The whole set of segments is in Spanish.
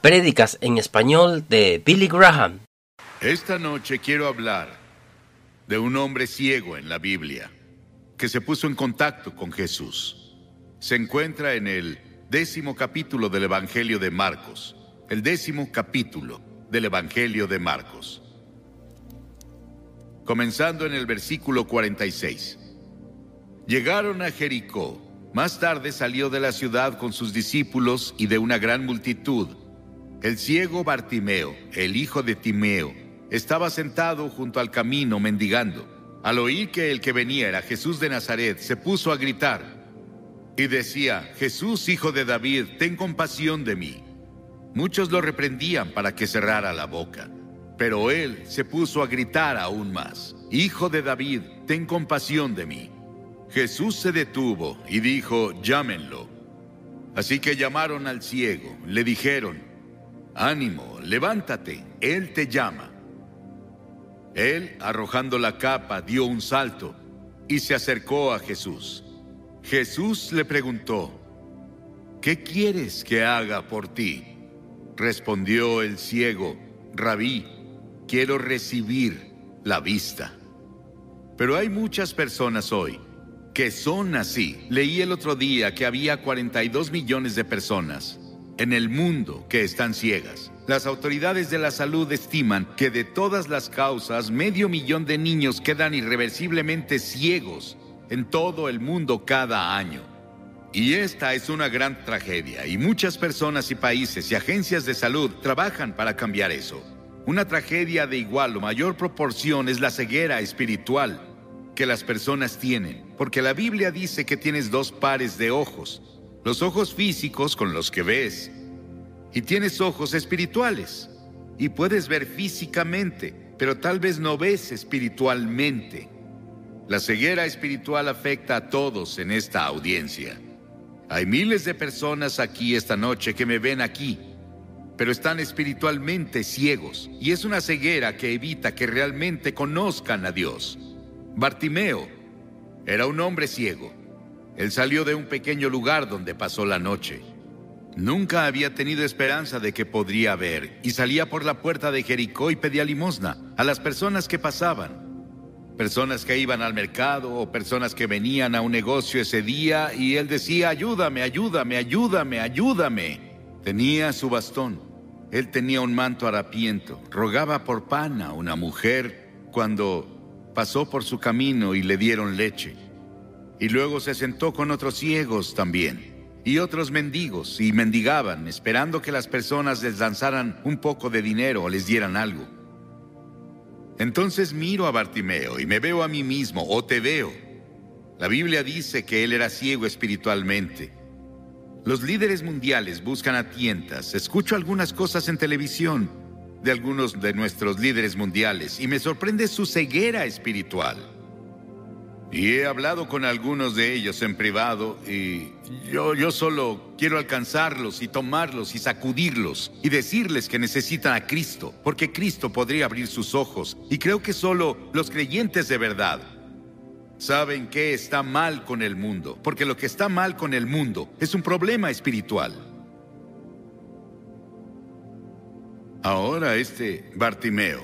Prédicas en español de Billy Graham. Esta noche quiero hablar de un hombre ciego en la Biblia que se puso en contacto con Jesús. Se encuentra en el décimo capítulo del Evangelio de Marcos. El décimo capítulo del Evangelio de Marcos. Comenzando en el versículo 46. Llegaron a Jericó. Más tarde salió de la ciudad con sus discípulos y de una gran multitud el ciego Bartimeo, el hijo de Timeo, estaba sentado junto al camino mendigando. Al oír que el que venía era Jesús de Nazaret, se puso a gritar y decía, Jesús, hijo de David, ten compasión de mí. Muchos lo reprendían para que cerrara la boca, pero él se puso a gritar aún más, Hijo de David, ten compasión de mí. Jesús se detuvo y dijo, llámenlo. Así que llamaron al ciego, le dijeron, Ánimo, levántate, Él te llama. Él, arrojando la capa, dio un salto y se acercó a Jesús. Jesús le preguntó, ¿qué quieres que haga por ti? Respondió el ciego, Rabí, quiero recibir la vista. Pero hay muchas personas hoy que son así. Leí el otro día que había 42 millones de personas en el mundo que están ciegas. Las autoridades de la salud estiman que de todas las causas, medio millón de niños quedan irreversiblemente ciegos en todo el mundo cada año. Y esta es una gran tragedia y muchas personas y países y agencias de salud trabajan para cambiar eso. Una tragedia de igual o mayor proporción es la ceguera espiritual que las personas tienen, porque la Biblia dice que tienes dos pares de ojos, los ojos físicos con los que ves, y tienes ojos espirituales, y puedes ver físicamente, pero tal vez no ves espiritualmente. La ceguera espiritual afecta a todos en esta audiencia. Hay miles de personas aquí esta noche que me ven aquí, pero están espiritualmente ciegos, y es una ceguera que evita que realmente conozcan a Dios. Bartimeo era un hombre ciego él salió de un pequeño lugar donde pasó la noche. Nunca había tenido esperanza de que podría ver y salía por la puerta de Jericó y pedía limosna a las personas que pasaban. Personas que iban al mercado o personas que venían a un negocio ese día y él decía, ayúdame, ayúdame, ayúdame, ayúdame. Tenía su bastón. Él tenía un manto harapiento. Rogaba por pan a una mujer cuando pasó por su camino y le dieron leche. Y luego se sentó con otros ciegos también, y otros mendigos, y mendigaban, esperando que las personas les lanzaran un poco de dinero o les dieran algo. Entonces miro a Bartimeo y me veo a mí mismo, o te veo. La Biblia dice que él era ciego espiritualmente. Los líderes mundiales buscan a tientas. Escucho algunas cosas en televisión de algunos de nuestros líderes mundiales y me sorprende su ceguera espiritual. Y he hablado con algunos de ellos en privado y yo, yo solo quiero alcanzarlos y tomarlos y sacudirlos y decirles que necesitan a Cristo, porque Cristo podría abrir sus ojos. Y creo que solo los creyentes de verdad saben que está mal con el mundo, porque lo que está mal con el mundo es un problema espiritual. Ahora este Bartimeo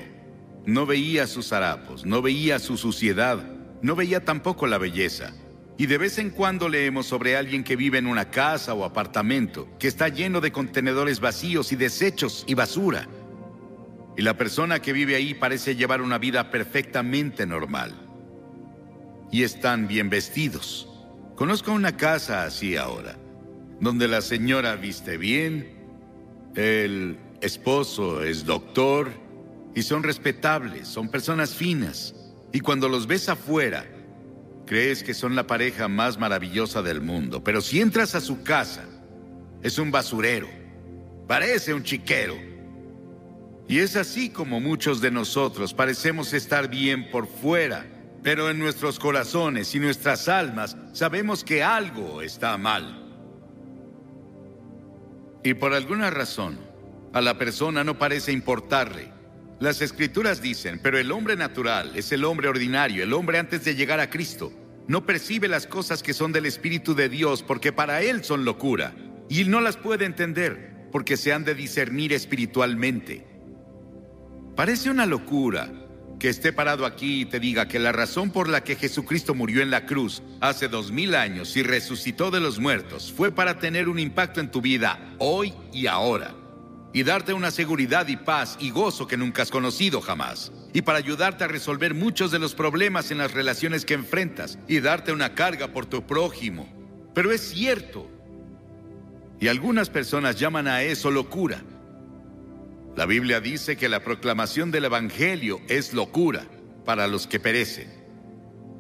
no veía sus harapos, no veía su suciedad no veía tampoco la belleza. Y de vez en cuando leemos sobre alguien que vive en una casa o apartamento que está lleno de contenedores vacíos y desechos y basura. Y la persona que vive ahí parece llevar una vida perfectamente normal. Y están bien vestidos. Conozco una casa así ahora, donde la señora viste bien, el esposo es doctor y son respetables, son personas finas. Y cuando los ves afuera, crees que son la pareja más maravillosa del mundo. Pero si entras a su casa, es un basurero. Parece un chiquero. Y es así como muchos de nosotros parecemos estar bien por fuera, pero en nuestros corazones y nuestras almas sabemos que algo está mal. Y por alguna razón, a la persona no parece importarle las escrituras dicen, pero el hombre natural es el hombre ordinario, el hombre antes de llegar a Cristo. No percibe las cosas que son del Espíritu de Dios porque para él son locura y no las puede entender porque se han de discernir espiritualmente. Parece una locura que esté parado aquí y te diga que la razón por la que Jesucristo murió en la cruz hace dos mil años y resucitó de los muertos fue para tener un impacto en tu vida hoy y ahora y darte una seguridad y paz y gozo que nunca has conocido jamás. Y para ayudarte a resolver muchos de los problemas en las relaciones que enfrentas y darte una carga por tu prójimo. Pero es cierto. Y algunas personas llaman a eso locura. La Biblia dice que la proclamación del Evangelio es locura para los que perecen.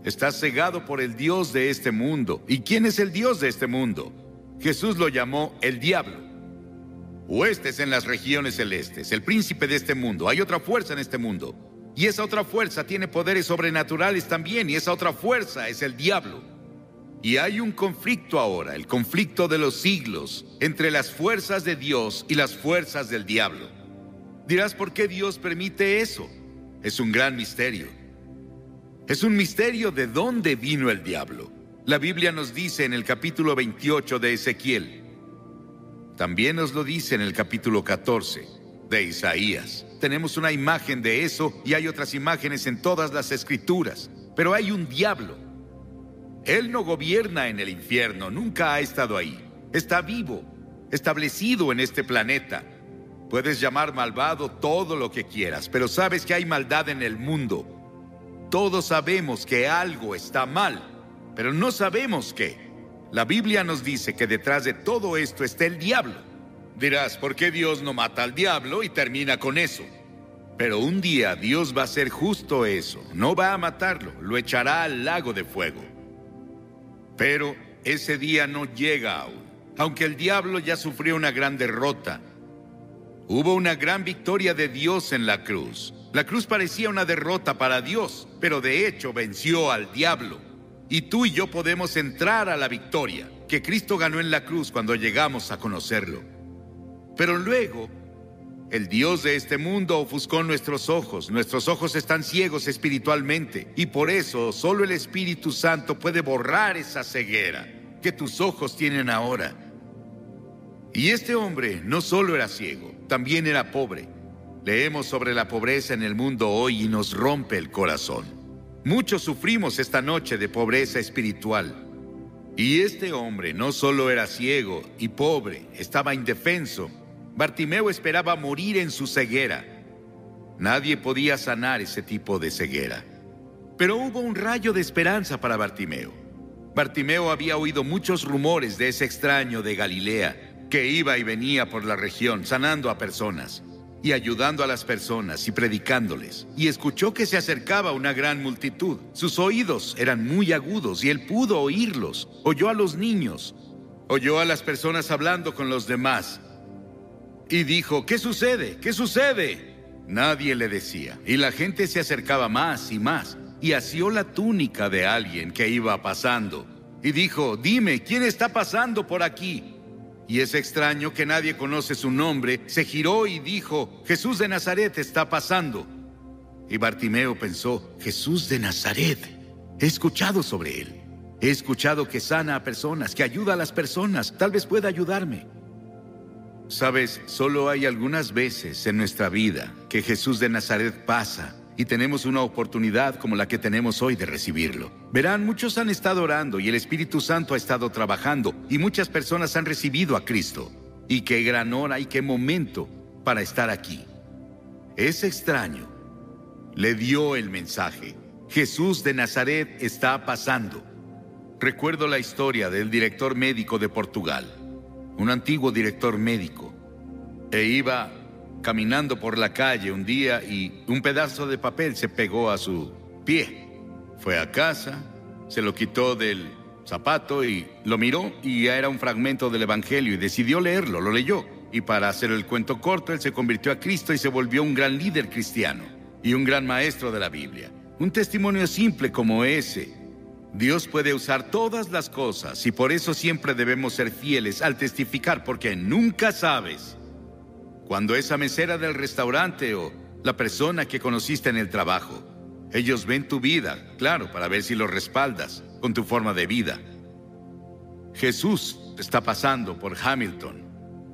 Estás cegado por el Dios de este mundo. ¿Y quién es el Dios de este mundo? Jesús lo llamó el diablo. Huestes en las regiones celestes, el príncipe de este mundo. Hay otra fuerza en este mundo. Y esa otra fuerza tiene poderes sobrenaturales también. Y esa otra fuerza es el diablo. Y hay un conflicto ahora, el conflicto de los siglos, entre las fuerzas de Dios y las fuerzas del diablo. Dirás, ¿por qué Dios permite eso? Es un gran misterio. Es un misterio de dónde vino el diablo. La Biblia nos dice en el capítulo 28 de Ezequiel, también nos lo dice en el capítulo 14 de Isaías. Tenemos una imagen de eso y hay otras imágenes en todas las escrituras. Pero hay un diablo. Él no gobierna en el infierno, nunca ha estado ahí. Está vivo, establecido en este planeta. Puedes llamar malvado todo lo que quieras, pero sabes que hay maldad en el mundo. Todos sabemos que algo está mal, pero no sabemos qué. La Biblia nos dice que detrás de todo esto está el diablo. Dirás, ¿por qué Dios no mata al diablo y termina con eso? Pero un día Dios va a hacer justo eso. No va a matarlo, lo echará al lago de fuego. Pero ese día no llega aún. Aunque el diablo ya sufrió una gran derrota, hubo una gran victoria de Dios en la cruz. La cruz parecía una derrota para Dios, pero de hecho venció al diablo. Y tú y yo podemos entrar a la victoria que Cristo ganó en la cruz cuando llegamos a conocerlo. Pero luego, el Dios de este mundo ofuscó nuestros ojos. Nuestros ojos están ciegos espiritualmente y por eso solo el Espíritu Santo puede borrar esa ceguera que tus ojos tienen ahora. Y este hombre no solo era ciego, también era pobre. Leemos sobre la pobreza en el mundo hoy y nos rompe el corazón. Muchos sufrimos esta noche de pobreza espiritual. Y este hombre no solo era ciego y pobre, estaba indefenso. Bartimeo esperaba morir en su ceguera. Nadie podía sanar ese tipo de ceguera. Pero hubo un rayo de esperanza para Bartimeo. Bartimeo había oído muchos rumores de ese extraño de Galilea que iba y venía por la región sanando a personas y ayudando a las personas y predicándoles. Y escuchó que se acercaba una gran multitud. Sus oídos eran muy agudos y él pudo oírlos. Oyó a los niños. Oyó a las personas hablando con los demás. Y dijo, ¿qué sucede? ¿Qué sucede? Nadie le decía. Y la gente se acercaba más y más. Y asió la túnica de alguien que iba pasando. Y dijo, dime, ¿quién está pasando por aquí? Y es extraño que nadie conoce su nombre, se giró y dijo, Jesús de Nazaret está pasando. Y Bartimeo pensó, Jesús de Nazaret, he escuchado sobre él. He escuchado que sana a personas, que ayuda a las personas, tal vez pueda ayudarme. Sabes, solo hay algunas veces en nuestra vida que Jesús de Nazaret pasa y tenemos una oportunidad como la que tenemos hoy de recibirlo. Verán, muchos han estado orando y el Espíritu Santo ha estado trabajando y muchas personas han recibido a Cristo. Y qué gran hora y qué momento para estar aquí. Es extraño. Le dio el mensaje. Jesús de Nazaret está pasando. Recuerdo la historia del director médico de Portugal, un antiguo director médico, e iba caminando por la calle un día y un pedazo de papel se pegó a su pie. Fue a casa, se lo quitó del zapato y lo miró y ya era un fragmento del Evangelio y decidió leerlo, lo leyó. Y para hacer el cuento corto, él se convirtió a Cristo y se volvió un gran líder cristiano y un gran maestro de la Biblia. Un testimonio simple como ese. Dios puede usar todas las cosas y por eso siempre debemos ser fieles al testificar porque nunca sabes cuando esa mesera del restaurante o la persona que conociste en el trabajo. Ellos ven tu vida, claro, para ver si lo respaldas con tu forma de vida. Jesús está pasando por Hamilton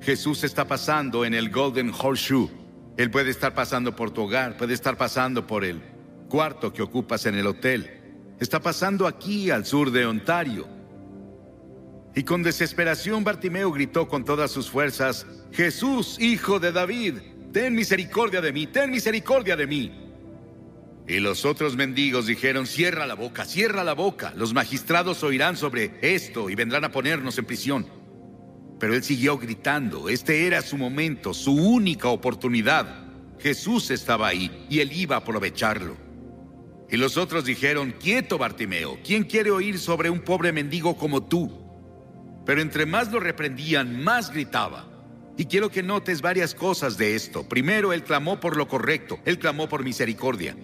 Jesús está pasando en el Golden Horseshoe. Él puede estar pasando por tu hogar, puede estar pasando por el cuarto que ocupas en el hotel. Está pasando aquí al sur de Ontario. Y con desesperación Bartimeo gritó con todas sus fuerzas, Jesús, hijo de David, ten misericordia de mí, ten misericordia de mí. Y los otros mendigos dijeron, cierra la boca, cierra la boca, los magistrados oirán sobre esto y vendrán a ponernos en prisión. Pero él siguió gritando, este era su momento, su única oportunidad. Jesús estaba ahí y él iba a aprovecharlo. Y los otros dijeron, quieto Bartimeo, ¿quién quiere oír sobre un pobre mendigo como tú? Pero entre más lo reprendían, más gritaba. Y quiero que notes varias cosas de esto. Primero, él clamó por lo correcto, él clamó por misericordia.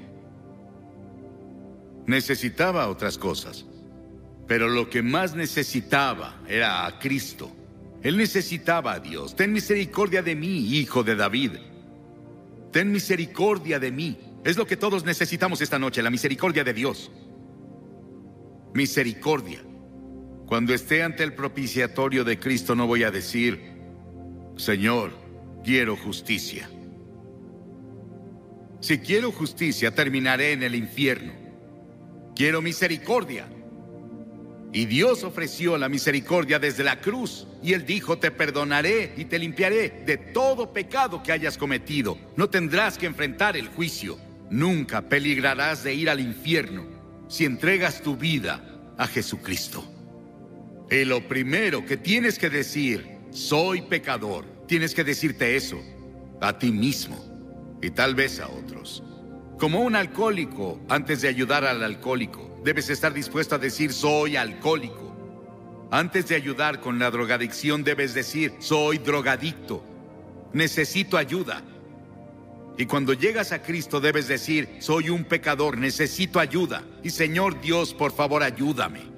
Necesitaba otras cosas, pero lo que más necesitaba era a Cristo. Él necesitaba a Dios. Ten misericordia de mí, hijo de David. Ten misericordia de mí. Es lo que todos necesitamos esta noche, la misericordia de Dios. Misericordia. Cuando esté ante el propiciatorio de Cristo no voy a decir, Señor, quiero justicia. Si quiero justicia, terminaré en el infierno. Quiero misericordia. Y Dios ofreció la misericordia desde la cruz. Y Él dijo, te perdonaré y te limpiaré de todo pecado que hayas cometido. No tendrás que enfrentar el juicio. Nunca peligrarás de ir al infierno si entregas tu vida a Jesucristo. Y lo primero que tienes que decir, soy pecador, tienes que decirte eso a ti mismo y tal vez a otros. Como un alcohólico, antes de ayudar al alcohólico, debes estar dispuesto a decir soy alcohólico. Antes de ayudar con la drogadicción, debes decir soy drogadicto. Necesito ayuda. Y cuando llegas a Cristo debes decir, soy un pecador, necesito ayuda. Y Señor Dios, por favor, ayúdame.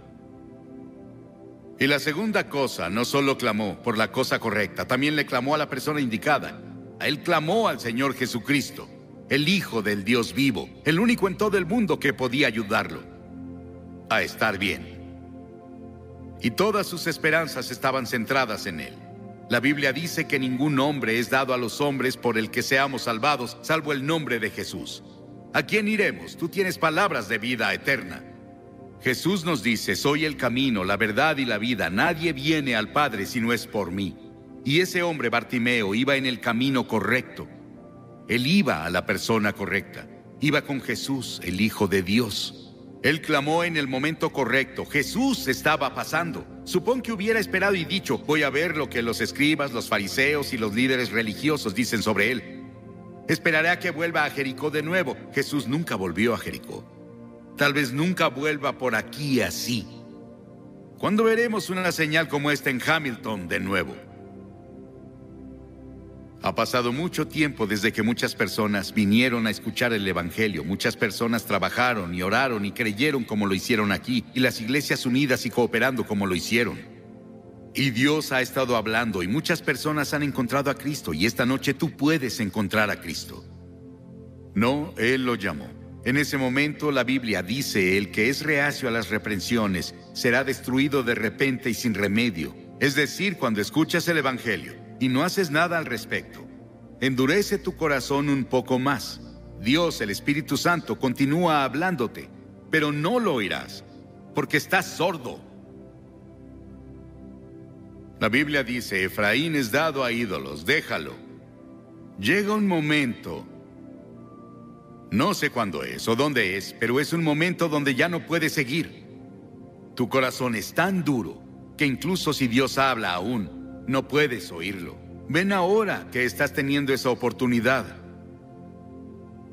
Y la segunda cosa, no solo clamó por la cosa correcta, también le clamó a la persona indicada. A él clamó al Señor Jesucristo, el Hijo del Dios vivo, el único en todo el mundo que podía ayudarlo a estar bien. Y todas sus esperanzas estaban centradas en él. La Biblia dice que ningún nombre es dado a los hombres por el que seamos salvados, salvo el nombre de Jesús. ¿A quién iremos? Tú tienes palabras de vida eterna. Jesús nos dice, soy el camino, la verdad y la vida. Nadie viene al Padre si no es por mí. Y ese hombre, Bartimeo, iba en el camino correcto. Él iba a la persona correcta. Iba con Jesús, el Hijo de Dios. Él clamó en el momento correcto. Jesús estaba pasando. Supón que hubiera esperado y dicho, voy a ver lo que los escribas, los fariseos y los líderes religiosos dicen sobre él. Esperaré a que vuelva a Jericó de nuevo. Jesús nunca volvió a Jericó. Tal vez nunca vuelva por aquí así. ¿Cuándo veremos una señal como esta en Hamilton de nuevo? Ha pasado mucho tiempo desde que muchas personas vinieron a escuchar el Evangelio. Muchas personas trabajaron y oraron y creyeron como lo hicieron aquí, y las iglesias unidas y cooperando como lo hicieron. Y Dios ha estado hablando y muchas personas han encontrado a Cristo y esta noche tú puedes encontrar a Cristo. No, Él lo llamó. En ese momento la Biblia dice, el que es reacio a las reprensiones será destruido de repente y sin remedio. Es decir, cuando escuchas el Evangelio y no haces nada al respecto, endurece tu corazón un poco más. Dios, el Espíritu Santo, continúa hablándote, pero no lo oirás, porque estás sordo. La Biblia dice, Efraín es dado a ídolos, déjalo. Llega un momento no sé cuándo es o dónde es, pero es un momento donde ya no puedes seguir. Tu corazón es tan duro que incluso si Dios habla aún, no puedes oírlo. Ven ahora que estás teniendo esa oportunidad.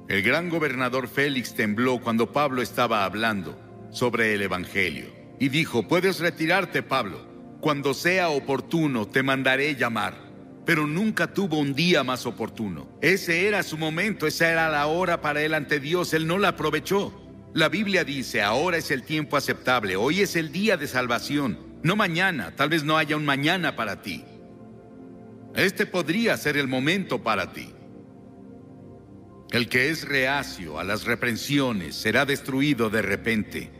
El gran gobernador Félix tembló cuando Pablo estaba hablando sobre el Evangelio y dijo, puedes retirarte, Pablo. Cuando sea oportuno, te mandaré llamar pero nunca tuvo un día más oportuno. Ese era su momento, esa era la hora para él ante Dios, él no la aprovechó. La Biblia dice, ahora es el tiempo aceptable, hoy es el día de salvación, no mañana, tal vez no haya un mañana para ti. Este podría ser el momento para ti. El que es reacio a las reprensiones será destruido de repente.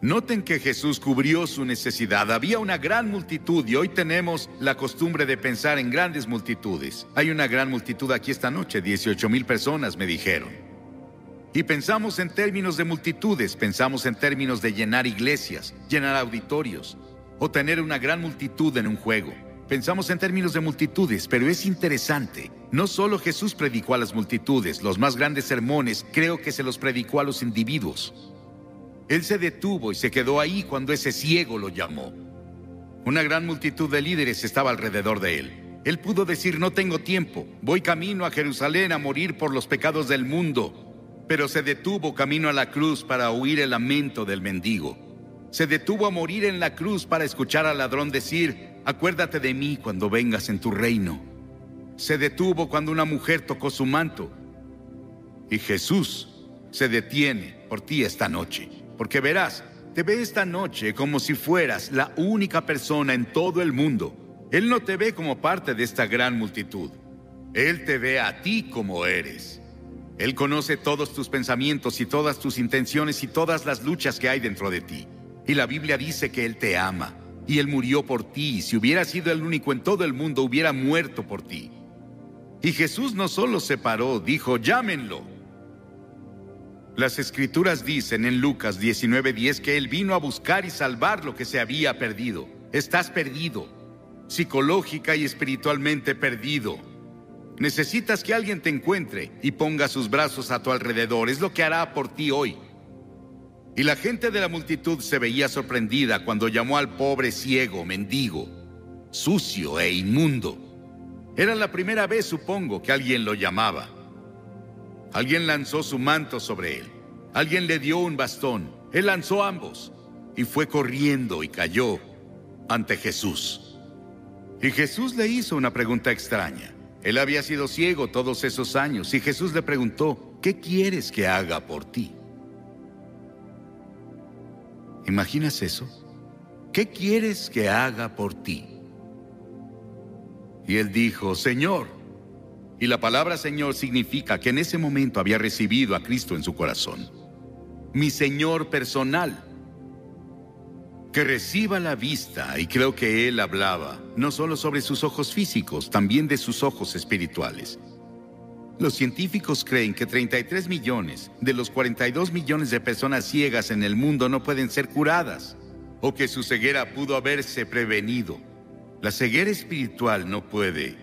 Noten que Jesús cubrió su necesidad. Había una gran multitud y hoy tenemos la costumbre de pensar en grandes multitudes. Hay una gran multitud aquí esta noche, 18 mil personas me dijeron. Y pensamos en términos de multitudes, pensamos en términos de llenar iglesias, llenar auditorios o tener una gran multitud en un juego. Pensamos en términos de multitudes, pero es interesante. No solo Jesús predicó a las multitudes, los más grandes sermones creo que se los predicó a los individuos. Él se detuvo y se quedó ahí cuando ese ciego lo llamó. Una gran multitud de líderes estaba alrededor de él. Él pudo decir, no tengo tiempo, voy camino a Jerusalén a morir por los pecados del mundo. Pero se detuvo camino a la cruz para oír el lamento del mendigo. Se detuvo a morir en la cruz para escuchar al ladrón decir, acuérdate de mí cuando vengas en tu reino. Se detuvo cuando una mujer tocó su manto. Y Jesús se detiene por ti esta noche. Porque verás, te ve esta noche como si fueras la única persona en todo el mundo. Él no te ve como parte de esta gran multitud. Él te ve a ti como eres. Él conoce todos tus pensamientos y todas tus intenciones y todas las luchas que hay dentro de ti. Y la Biblia dice que Él te ama. Y Él murió por ti. Y si hubiera sido el único en todo el mundo, hubiera muerto por ti. Y Jesús no solo se paró, dijo, llámenlo. Las escrituras dicen en Lucas 19:10 que Él vino a buscar y salvar lo que se había perdido. Estás perdido, psicológica y espiritualmente perdido. Necesitas que alguien te encuentre y ponga sus brazos a tu alrededor. Es lo que hará por ti hoy. Y la gente de la multitud se veía sorprendida cuando llamó al pobre ciego, mendigo, sucio e inmundo. Era la primera vez, supongo, que alguien lo llamaba. Alguien lanzó su manto sobre él. Alguien le dio un bastón. Él lanzó ambos y fue corriendo y cayó ante Jesús. Y Jesús le hizo una pregunta extraña. Él había sido ciego todos esos años y Jesús le preguntó, ¿qué quieres que haga por ti? ¿Imaginas eso? ¿Qué quieres que haga por ti? Y él dijo, Señor, y la palabra Señor significa que en ese momento había recibido a Cristo en su corazón. Mi Señor personal. Que reciba la vista, y creo que Él hablaba, no solo sobre sus ojos físicos, también de sus ojos espirituales. Los científicos creen que 33 millones de los 42 millones de personas ciegas en el mundo no pueden ser curadas, o que su ceguera pudo haberse prevenido. La ceguera espiritual no puede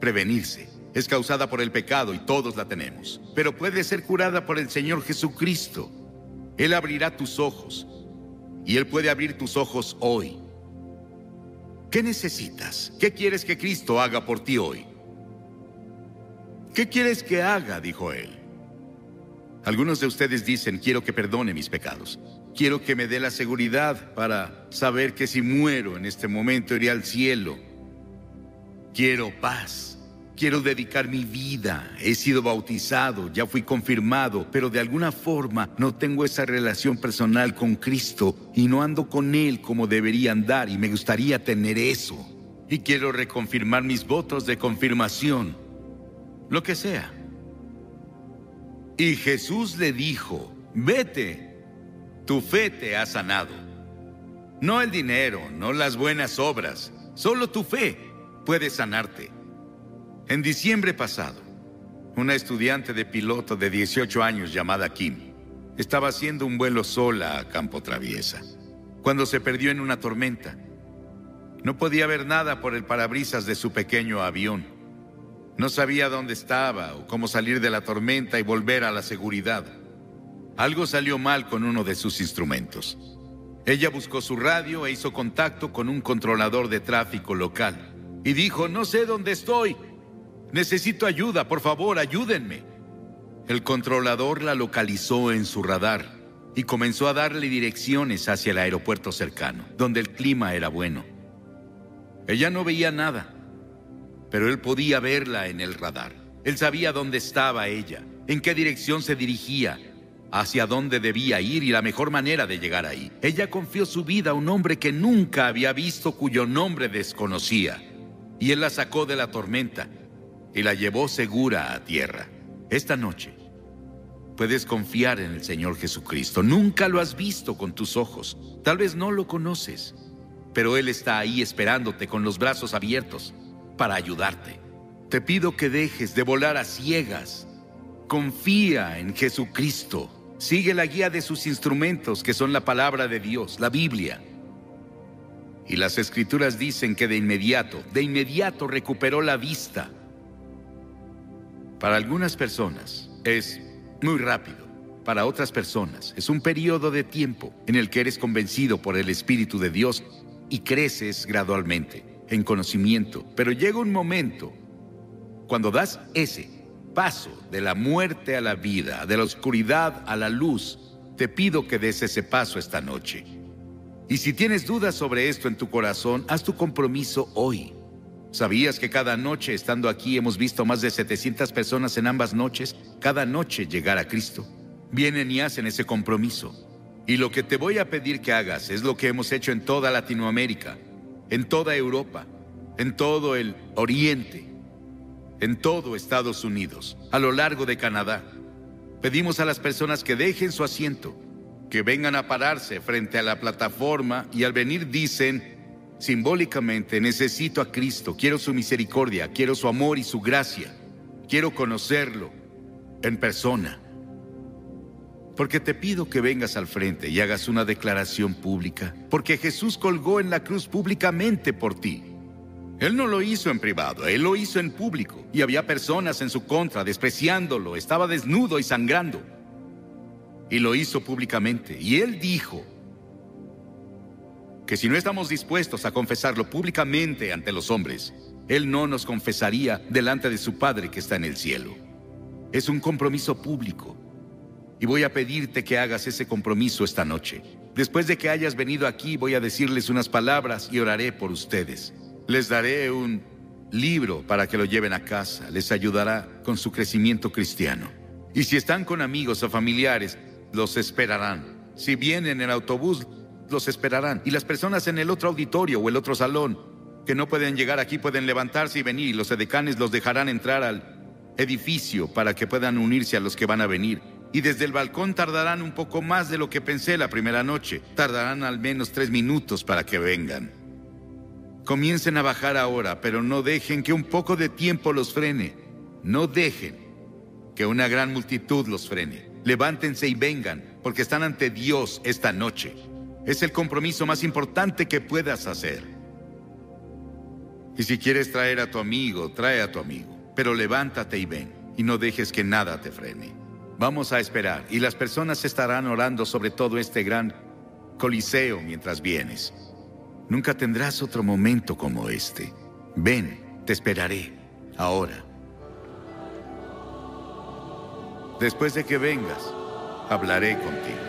prevenirse es causada por el pecado y todos la tenemos, pero puede ser curada por el Señor Jesucristo. Él abrirá tus ojos y Él puede abrir tus ojos hoy. ¿Qué necesitas? ¿Qué quieres que Cristo haga por ti hoy? ¿Qué quieres que haga? dijo Él. Algunos de ustedes dicen, quiero que perdone mis pecados. Quiero que me dé la seguridad para saber que si muero en este momento iré al cielo. Quiero paz. Quiero dedicar mi vida. He sido bautizado, ya fui confirmado, pero de alguna forma no tengo esa relación personal con Cristo y no ando con Él como debería andar y me gustaría tener eso. Y quiero reconfirmar mis votos de confirmación, lo que sea. Y Jesús le dijo, vete, tu fe te ha sanado. No el dinero, no las buenas obras, solo tu fe puede sanarte. En diciembre pasado, una estudiante de piloto de 18 años llamada Kim estaba haciendo un vuelo sola a Campo Traviesa cuando se perdió en una tormenta. No podía ver nada por el parabrisas de su pequeño avión. No sabía dónde estaba o cómo salir de la tormenta y volver a la seguridad. Algo salió mal con uno de sus instrumentos. Ella buscó su radio e hizo contacto con un controlador de tráfico local y dijo, no sé dónde estoy, Necesito ayuda, por favor, ayúdenme. El controlador la localizó en su radar y comenzó a darle direcciones hacia el aeropuerto cercano, donde el clima era bueno. Ella no veía nada, pero él podía verla en el radar. Él sabía dónde estaba ella, en qué dirección se dirigía, hacia dónde debía ir y la mejor manera de llegar ahí. Ella confió su vida a un hombre que nunca había visto cuyo nombre desconocía. Y él la sacó de la tormenta y la llevó segura a tierra. Esta noche, Puedes confiar en el Señor Jesucristo. Nunca lo has visto con tus ojos. Tal vez no lo conoces. Pero Él está ahí esperándote con los brazos abiertos para ayudarte. Te pido que dejes de volar a ciegas. Confía en Jesucristo. Sigue la guía de sus instrumentos, que son la palabra de Dios, la Biblia. Y las escrituras dicen que de inmediato, de inmediato recuperó la vista. Para algunas personas es muy rápido. Para otras personas es un periodo de tiempo en el que eres convencido por el Espíritu de Dios y creces gradualmente en conocimiento. Pero llega un momento cuando das ese paso de la muerte a la vida, de la oscuridad a la luz, te pido que des ese paso esta noche. Y si tienes dudas sobre esto en tu corazón, haz tu compromiso hoy. ¿Sabías que cada noche estando aquí hemos visto más de 700 personas en ambas noches, cada noche llegar a Cristo? Vienen y hacen ese compromiso. Y lo que te voy a pedir que hagas es lo que hemos hecho en toda Latinoamérica, en toda Europa, en todo el Oriente, en todo Estados Unidos, a lo largo de Canadá. Pedimos a las personas que dejen su asiento, que vengan a pararse frente a la plataforma y al venir dicen, simbólicamente, necesito a Cristo, quiero su misericordia, quiero su amor y su gracia, quiero conocerlo en persona. Porque te pido que vengas al frente y hagas una declaración pública, porque Jesús colgó en la cruz públicamente por ti. Él no lo hizo en privado, él lo hizo en público, y había personas en su contra despreciándolo, estaba desnudo y sangrando. Y lo hizo públicamente, y él dijo que si no estamos dispuestos a confesarlo públicamente ante los hombres, él no nos confesaría delante de su Padre que está en el cielo. Es un compromiso público y voy a pedirte que hagas ese compromiso esta noche. Después de que hayas venido aquí, voy a decirles unas palabras y oraré por ustedes. Les daré un libro para que lo lleven a casa. Les ayudará con su crecimiento cristiano. Y si están con amigos o familiares, los esperarán. Si vienen en autobús, los esperarán. Y las personas en el otro auditorio o el otro salón que no pueden llegar aquí pueden levantarse y venir. Los edecanes los dejarán entrar al edificio para que puedan unirse a los que van a venir y desde el balcón tardarán un poco más de lo que pensé la primera noche. Tardarán al menos tres minutos para que vengan. Comiencen a bajar ahora, pero no dejen que un poco de tiempo los frene. No dejen que una gran multitud los frene. Levántense y vengan, porque están ante Dios esta noche. Es el compromiso más importante que puedas hacer. Y si quieres traer a tu amigo, trae a tu amigo. Pero levántate y ven, y no dejes que nada te frene. Vamos a esperar y las personas estarán orando sobre todo este gran coliseo mientras vienes. Nunca tendrás otro momento como este. Ven, te esperaré, ahora. Después de que vengas, hablaré contigo.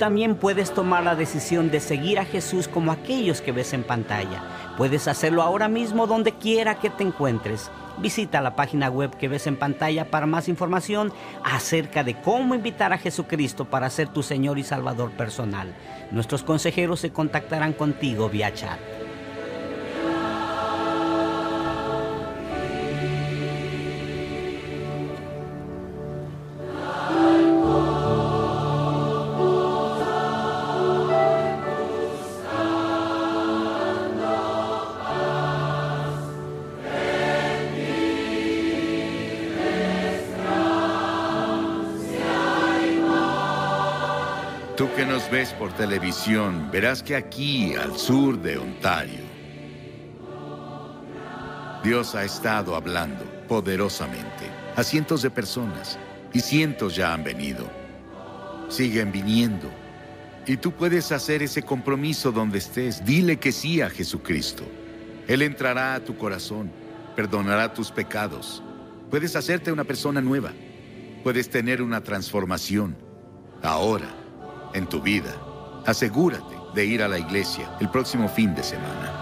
También puedes tomar la decisión de seguir a Jesús como aquellos que ves en pantalla. Puedes hacerlo ahora mismo donde quiera que te encuentres. Visita la página web que ves en pantalla para más información acerca de cómo invitar a Jesucristo para ser tu Señor y Salvador personal. Nuestros consejeros se contactarán contigo vía chat. Tú que nos ves por televisión, verás que aquí, al sur de Ontario, Dios ha estado hablando poderosamente a cientos de personas y cientos ya han venido. Siguen viniendo. Y tú puedes hacer ese compromiso donde estés. Dile que sí a Jesucristo. Él entrará a tu corazón, perdonará tus pecados. Puedes hacerte una persona nueva. Puedes tener una transformación. Ahora en tu vida. Asegúrate de ir a la iglesia el próximo fin de semana.